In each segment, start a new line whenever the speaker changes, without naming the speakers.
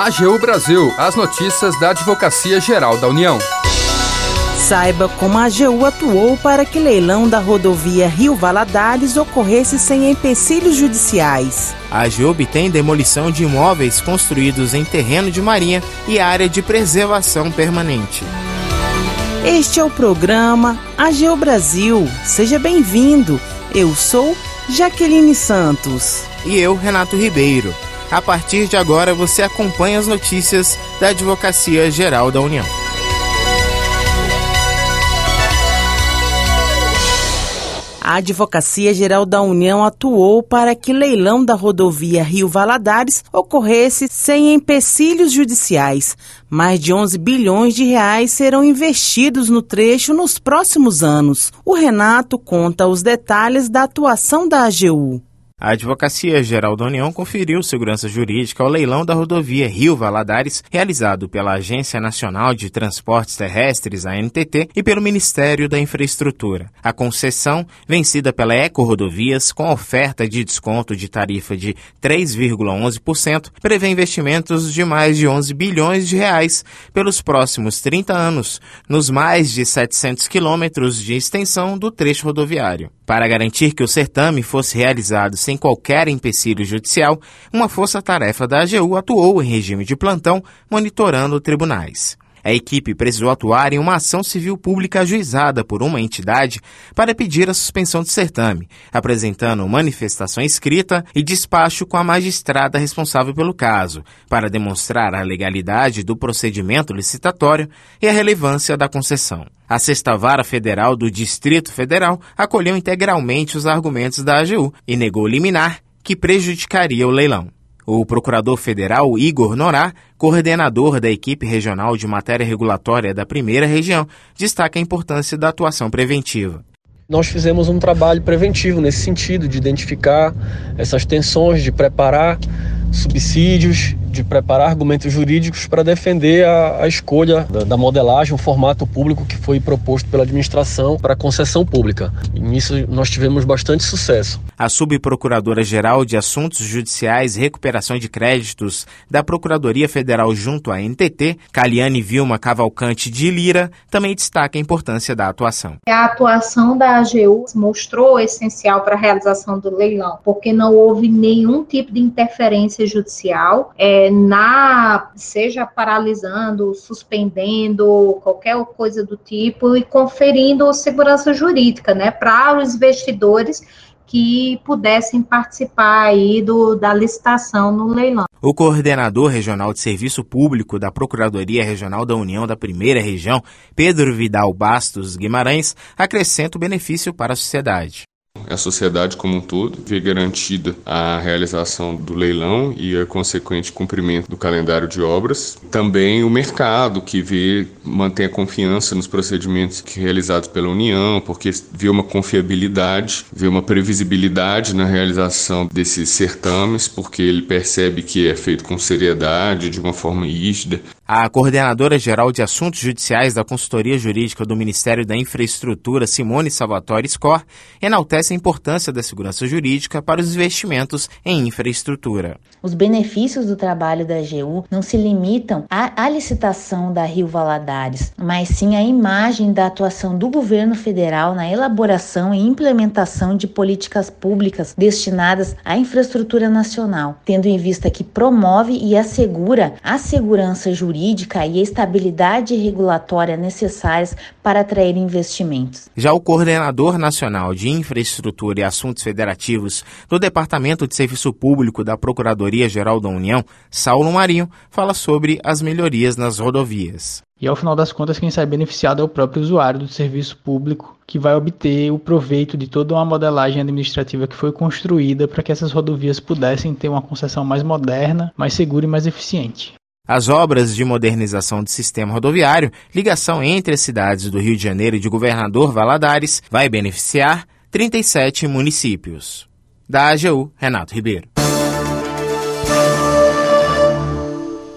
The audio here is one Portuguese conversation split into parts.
AGU Brasil, as notícias da Advocacia Geral da União.
Saiba como a AGU atuou para que leilão da rodovia Rio Valadares ocorresse sem empecilhos judiciais.
A AGU obtém demolição de imóveis construídos em terreno de marinha e área de preservação permanente.
Este é o programa AGU Brasil. Seja bem-vindo. Eu sou Jaqueline Santos.
E eu, Renato Ribeiro. A partir de agora, você acompanha as notícias da Advocacia Geral da União.
A Advocacia Geral da União atuou para que leilão da rodovia Rio Valadares ocorresse sem empecilhos judiciais. Mais de 11 bilhões de reais serão investidos no trecho nos próximos anos. O Renato conta os detalhes da atuação da AGU.
A Advocacia Geral da União conferiu segurança jurídica ao leilão da rodovia Rio Valadares, realizado pela Agência Nacional de Transportes Terrestres, ANTT, e pelo Ministério da Infraestrutura. A concessão, vencida pela Eco Rodovias, com oferta de desconto de tarifa de 3,11%, prevê investimentos de mais de 11 bilhões de reais pelos próximos 30 anos, nos mais de 700 quilômetros de extensão do trecho rodoviário. Para garantir que o certame fosse realizado sem qualquer empecilho judicial, uma força-tarefa da AGU atuou em regime de plantão, monitorando tribunais. A equipe precisou atuar em uma ação civil pública ajuizada por uma entidade para pedir a suspensão do certame, apresentando manifestação escrita e despacho com a magistrada responsável pelo caso, para demonstrar a legalidade do procedimento licitatório e a relevância da concessão. A Sexta Vara Federal do Distrito Federal acolheu integralmente os argumentos da AGU e negou liminar que prejudicaria o leilão. O procurador federal Igor Norá, coordenador da equipe regional de matéria regulatória da primeira região, destaca a importância da atuação preventiva.
Nós fizemos um trabalho preventivo nesse sentido, de identificar essas tensões, de preparar subsídios, de preparar argumentos jurídicos para defender a, a escolha da, da, modelagem, o formato público que foi proposto pela administração para concessão pública. E nisso nós tivemos bastante sucesso.
A subprocuradora-geral de Assuntos Judiciais e Recuperação de Créditos da Procuradoria Federal junto à NTT, Caliane Vilma Cavalcante de Lira, também destaca a importância da atuação.
A atuação da AGU mostrou essencial para a realização do leilão, porque não houve nenhum tipo de interferência judicial. É, na seja paralisando, suspendendo, qualquer coisa do tipo e conferindo segurança jurídica, né, para os investidores que pudessem participar aí do, da licitação no leilão.
O coordenador regional de serviço público da Procuradoria Regional da União da Primeira Região, Pedro Vidal Bastos Guimarães, acrescenta o benefício para a sociedade.
A sociedade como um todo vê garantida a realização do leilão e a consequente cumprimento do calendário de obras. Também o mercado, que vê, mantém a confiança nos procedimentos realizados pela União, porque vê uma confiabilidade, vê uma previsibilidade na realização desses certames, porque ele percebe que é feito com seriedade, de uma forma rígida.
A coordenadora geral de Assuntos Judiciais da Consultoria Jurídica do Ministério da Infraestrutura, Simone Salvatore Scor, enaltece a importância da segurança jurídica para os investimentos em infraestrutura.
Os benefícios do trabalho da AGU não se limitam à, à licitação da Rio Valadares, mas sim à imagem da atuação do governo federal na elaboração e implementação de políticas públicas destinadas à infraestrutura nacional, tendo em vista que promove e assegura a segurança jurídica jurídica e a estabilidade regulatória necessárias para atrair investimentos.
Já o coordenador nacional de Infraestrutura e Assuntos Federativos do Departamento de Serviço Público da Procuradoria-Geral da União, Saulo Marinho, fala sobre as melhorias nas rodovias.
E ao final das contas, quem sai beneficiado é o próprio usuário do serviço público, que vai obter o proveito de toda uma modelagem administrativa que foi construída para que essas rodovias pudessem ter uma concessão mais moderna, mais segura e mais eficiente.
As obras de modernização do sistema rodoviário, ligação entre as cidades do Rio de Janeiro e de Governador Valadares, vai beneficiar 37 municípios. Da AGU, Renato Ribeiro.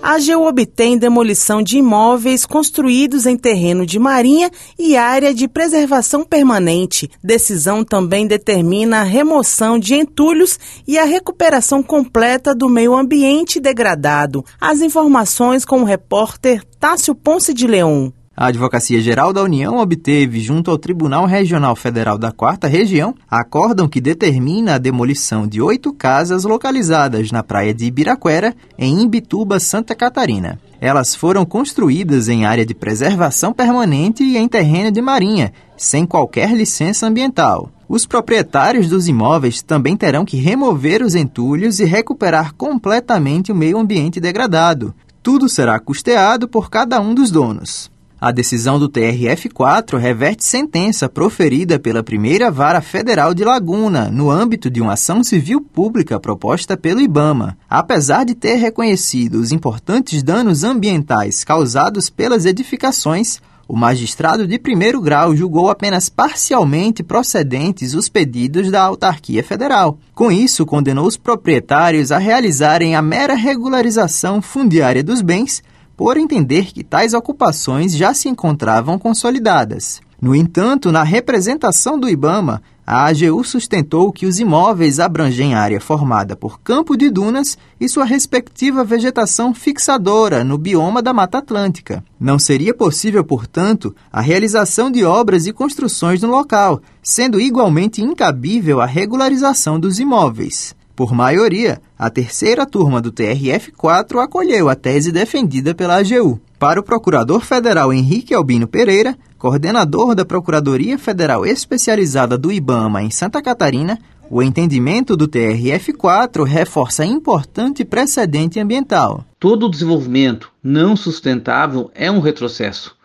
A AGU obtém demolição de imóveis construídos em terreno de marinha e área de preservação permanente. Decisão também determina a remoção de entulhos e a recuperação completa do meio ambiente degradado. As informações com o repórter Tássio Ponce de Leão.
A Advocacia Geral da União obteve, junto ao Tribunal Regional Federal da Quarta Região, acórdão que determina a demolição de oito casas localizadas na praia de Ibiraquera, em Imbituba, Santa Catarina. Elas foram construídas em área de preservação permanente e em terreno de marinha, sem qualquer licença ambiental. Os proprietários dos imóveis também terão que remover os entulhos e recuperar completamente o meio ambiente degradado. Tudo será custeado por cada um dos donos. A decisão do TRF4 reverte sentença proferida pela primeira vara federal de Laguna, no âmbito de uma ação civil pública proposta pelo IBAMA. Apesar de ter reconhecido os importantes danos ambientais causados pelas edificações, o magistrado de primeiro grau julgou apenas parcialmente procedentes os pedidos da autarquia federal. Com isso, condenou os proprietários a realizarem a mera regularização fundiária dos bens por entender que tais ocupações já se encontravam consolidadas. No entanto, na representação do IBAMA, a AGU sustentou que os imóveis abrangem área formada por campo de dunas e sua respectiva vegetação fixadora no bioma da Mata Atlântica. Não seria possível, portanto, a realização de obras e construções no local, sendo igualmente incabível a regularização dos imóveis. Por maioria, a terceira turma do TRF4 acolheu a tese defendida pela AGU. Para o procurador federal Henrique Albino Pereira, coordenador da Procuradoria Federal Especializada do IBAMA em Santa Catarina, o entendimento do TRF4 reforça importante precedente ambiental.
Todo desenvolvimento não sustentável é um retrocesso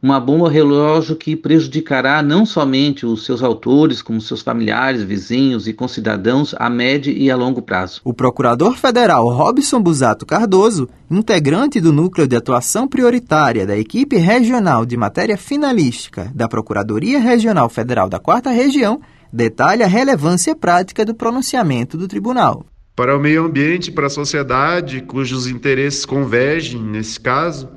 uma bomba relógio que prejudicará não somente os seus autores, como seus familiares, vizinhos e concidadãos a médio e a longo prazo.
O procurador federal Robson Busato Cardoso, integrante do núcleo de atuação prioritária da equipe regional de matéria finalística da Procuradoria Regional Federal da Quarta Região, detalha a relevância prática do pronunciamento do tribunal.
Para o meio ambiente e para a sociedade, cujos interesses convergem nesse caso,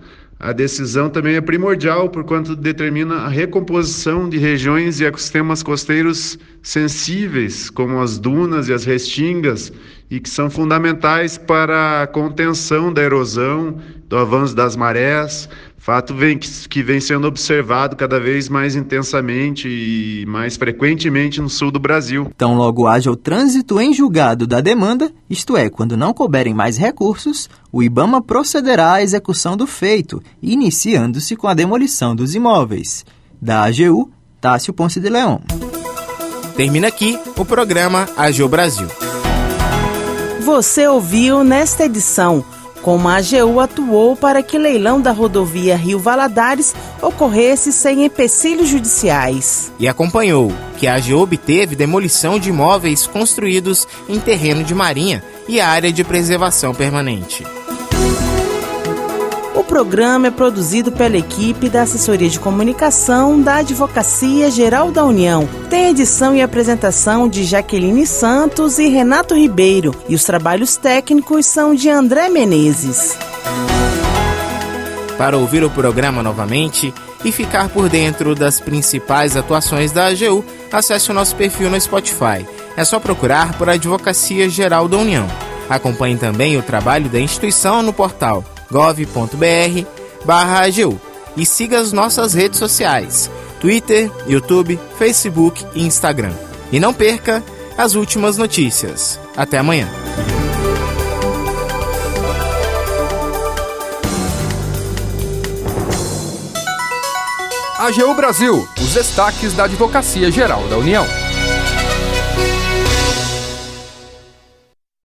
a decisão também é primordial, porquanto determina a recomposição de regiões e ecossistemas costeiros sensíveis, como as dunas e as restingas, e que são fundamentais para a contenção da erosão, do avanço das marés, fato vem, que vem sendo observado cada vez mais intensamente e mais frequentemente no sul do Brasil.
Então, logo haja o trânsito em julgado da demanda, isto é, quando não couberem mais recursos, o IBAMA procederá à execução do feito, iniciando-se com a demolição dos imóveis. Da AGU, Tássio Ponce de Leão.
Termina aqui o programa AGU Brasil.
Você ouviu nesta edição como a AGU atuou para que leilão da rodovia Rio Valadares ocorresse sem empecilhos judiciais.
E acompanhou que a AGU obteve demolição de imóveis construídos em terreno de marinha e área de preservação permanente.
Programa é produzido pela equipe da Assessoria de Comunicação da Advocacia Geral da União. Tem edição e apresentação de Jaqueline Santos e Renato Ribeiro, e os trabalhos técnicos são de André Menezes.
Para ouvir o programa novamente e ficar por dentro das principais atuações da AGU, acesse o nosso perfil no Spotify. É só procurar por Advocacia Geral da União. Acompanhe também o trabalho da instituição no portal gov.br barra AGU e siga as nossas redes sociais, Twitter, YouTube, Facebook e Instagram. E não perca as últimas notícias. Até amanhã.
AGU Brasil, os destaques da Advocacia Geral da União.